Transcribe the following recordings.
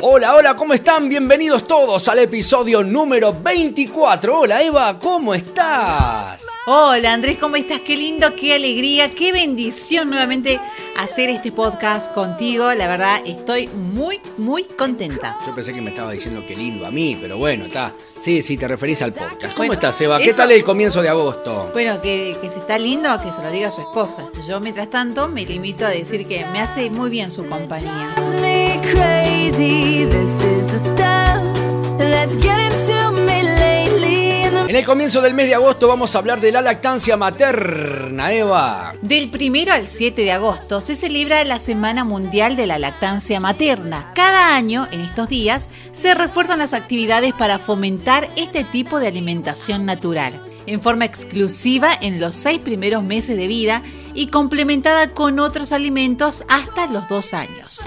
Hola, hola, ¿cómo están? Bienvenidos todos al episodio número 24. Hola Eva, ¿cómo estás? Hola Andrés, ¿cómo estás? Qué lindo, qué alegría, qué bendición nuevamente hacer este podcast contigo. La verdad, estoy muy, muy contenta. Yo pensé que me estaba diciendo qué lindo a mí, pero bueno, está. Sí, sí, te referís al podcast. ¿Cómo estás, Eva? ¿Qué tal el comienzo de agosto? Bueno, que, que si está lindo, que se lo diga a su esposa. Yo, mientras tanto, me limito a decir que me hace muy bien su compañía. En el comienzo del mes de agosto vamos a hablar de la lactancia materna, Eva. Del primero al 7 de agosto se celebra la Semana Mundial de la Lactancia Materna. Cada año, en estos días, se refuerzan las actividades para fomentar este tipo de alimentación natural, en forma exclusiva en los seis primeros meses de vida y complementada con otros alimentos hasta los dos años.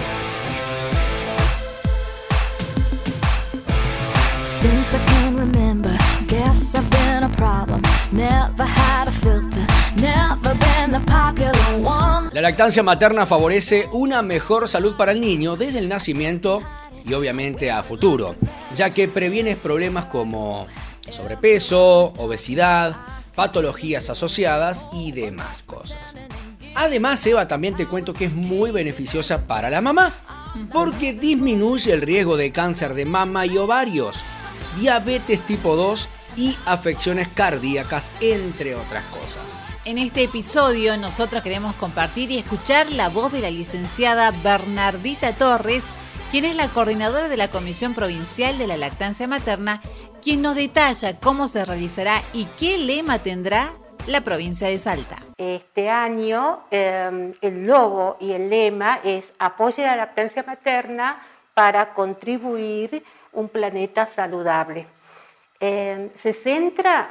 La lactancia materna favorece una mejor salud para el niño desde el nacimiento y obviamente a futuro, ya que previene problemas como sobrepeso, obesidad, patologías asociadas y demás cosas. Además, Eva, también te cuento que es muy beneficiosa para la mamá, porque disminuye el riesgo de cáncer de mama y ovarios, diabetes tipo 2 y afecciones cardíacas, entre otras cosas. En este episodio nosotros queremos compartir y escuchar la voz de la licenciada Bernardita Torres, quien es la coordinadora de la Comisión Provincial de la Lactancia Materna, quien nos detalla cómo se realizará y qué lema tendrá la provincia de Salta. Este año em, el logo y el lema es Apoye la lactancia materna para contribuir un planeta saludable. Em, se centra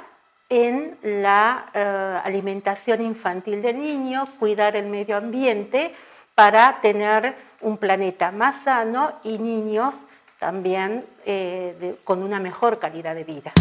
en la eh, alimentación infantil del niño, cuidar el medio ambiente para tener un planeta más sano y niños también eh, con una mejor calidad de vida.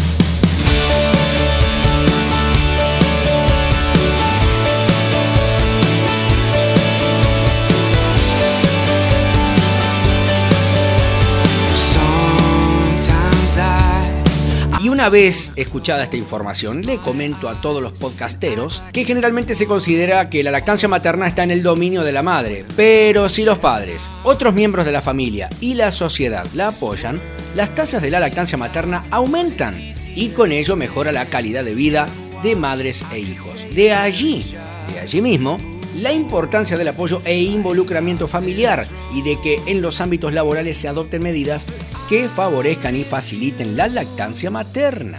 Y una vez escuchada esta información, le comento a todos los podcasteros que generalmente se considera que la lactancia materna está en el dominio de la madre, pero si los padres, otros miembros de la familia y la sociedad la apoyan, las tasas de la lactancia materna aumentan y con ello mejora la calidad de vida de madres e hijos. De allí, de allí mismo, la importancia del apoyo e involucramiento familiar y de que en los ámbitos laborales se adopten medidas que favorezcan y faciliten la lactancia materna.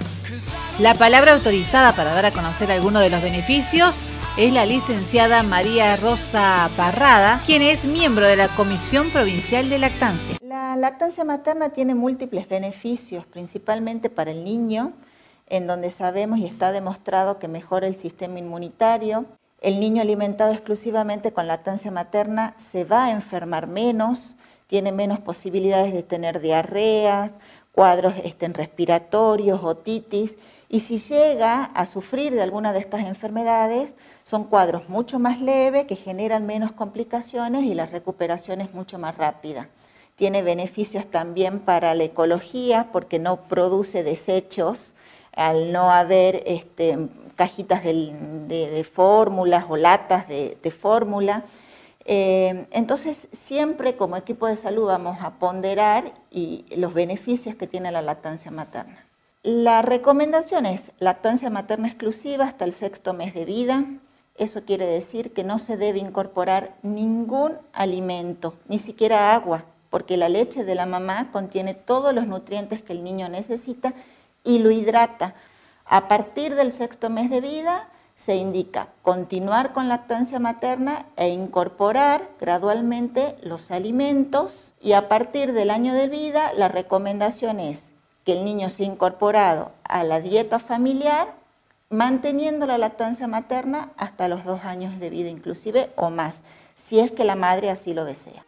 La palabra autorizada para dar a conocer algunos de los beneficios es la licenciada María Rosa Parrada, quien es miembro de la Comisión Provincial de Lactancia. La lactancia materna tiene múltiples beneficios, principalmente para el niño, en donde sabemos y está demostrado que mejora el sistema inmunitario, el niño alimentado exclusivamente con lactancia materna se va a enfermar menos, tiene menos posibilidades de tener diarreas, cuadros este, respiratorios, otitis, y si llega a sufrir de alguna de estas enfermedades, son cuadros mucho más leves que generan menos complicaciones y la recuperación es mucho más rápida. Tiene beneficios también para la ecología porque no produce desechos al no haber este, cajitas de, fórmulas o latas de, fórmula. Eh, entonces, siempre como equipo de salud vamos a ponderar y los beneficios que tiene la lactancia materna. La recomendación es lactancia materna exclusiva hasta el sexto mes de vida. Eso quiere decir que no se debe incorporar ningún alimento, ni siquiera agua, porque la leche de la mamá contiene todos los nutrientes que el niño necesita y lo hidrata. A partir del sexto mes de vida se indica continuar con lactancia materna e incorporar gradualmente los alimentos y a partir del año de vida la recomendación es que el niño sea incorporado a la dieta familiar manteniendo la lactancia materna hasta los dos años de vida inclusive o más, si es que la madre así lo desea.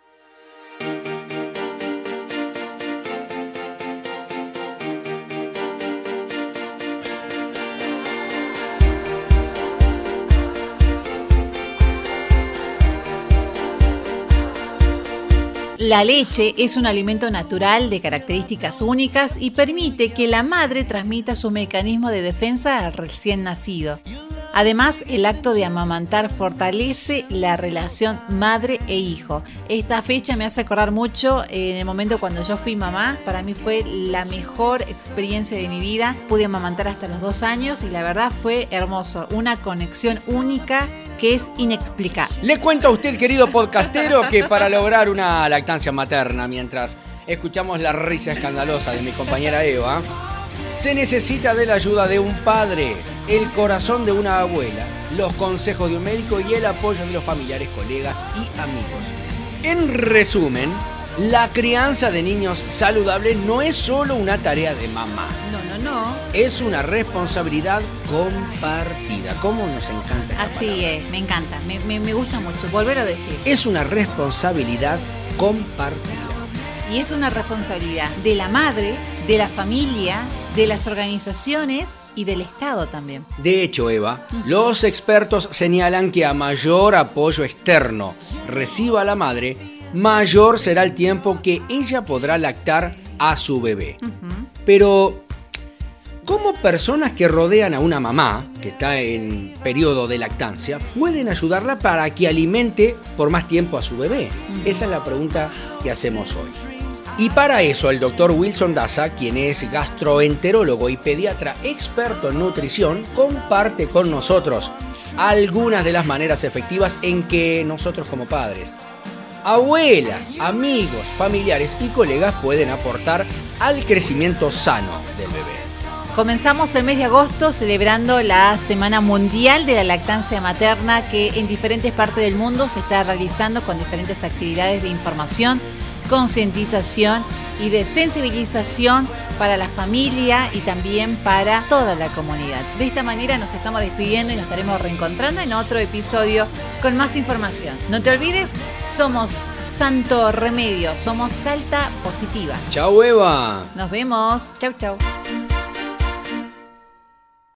La leche es un alimento natural de características únicas y permite que la madre transmita su mecanismo de defensa al recién nacido. Además, el acto de amamantar fortalece la relación madre e hijo. Esta fecha me hace acordar mucho eh, en el momento cuando yo fui mamá. Para mí fue la mejor experiencia de mi vida. Pude amamantar hasta los dos años y la verdad fue hermoso. Una conexión única que es inexplicable. Le cuento a usted, querido podcastero, que para lograr una lactancia materna, mientras escuchamos la risa escandalosa de mi compañera Eva, se necesita de la ayuda de un padre, el corazón de una abuela, los consejos de un médico y el apoyo de los familiares, colegas y amigos. En resumen, la crianza de niños saludables no es solo una tarea de mamá. Es una responsabilidad compartida. ¿Cómo nos encanta? Así es, me encanta, me, me gusta mucho. Volver a decir. Es una responsabilidad compartida. Y es una responsabilidad de la madre, de la familia, de las organizaciones y del Estado también. De hecho, Eva, los expertos señalan que a mayor apoyo externo reciba la madre, mayor será el tiempo que ella podrá lactar a su bebé. Pero, ¿cómo personas que rodean a una mamá, que está en periodo de lactancia, pueden ayudarla para que alimente por más tiempo a su bebé? Esa es la pregunta que hacemos hoy. Y para eso el doctor Wilson Daza, quien es gastroenterólogo y pediatra experto en nutrición, comparte con nosotros algunas de las maneras efectivas en que nosotros como padres, abuelas, amigos, familiares y colegas pueden aportar al crecimiento sano del bebé. Comenzamos el mes de agosto celebrando la Semana Mundial de la Lactancia Materna que en diferentes partes del mundo se está realizando con diferentes actividades de información concientización y de sensibilización para la familia y también para toda la comunidad. De esta manera nos estamos despidiendo y nos estaremos reencontrando en otro episodio con más información. No te olvides, somos Santo Remedio, somos Salta Positiva. Chau Eva. Nos vemos. Chau, chau.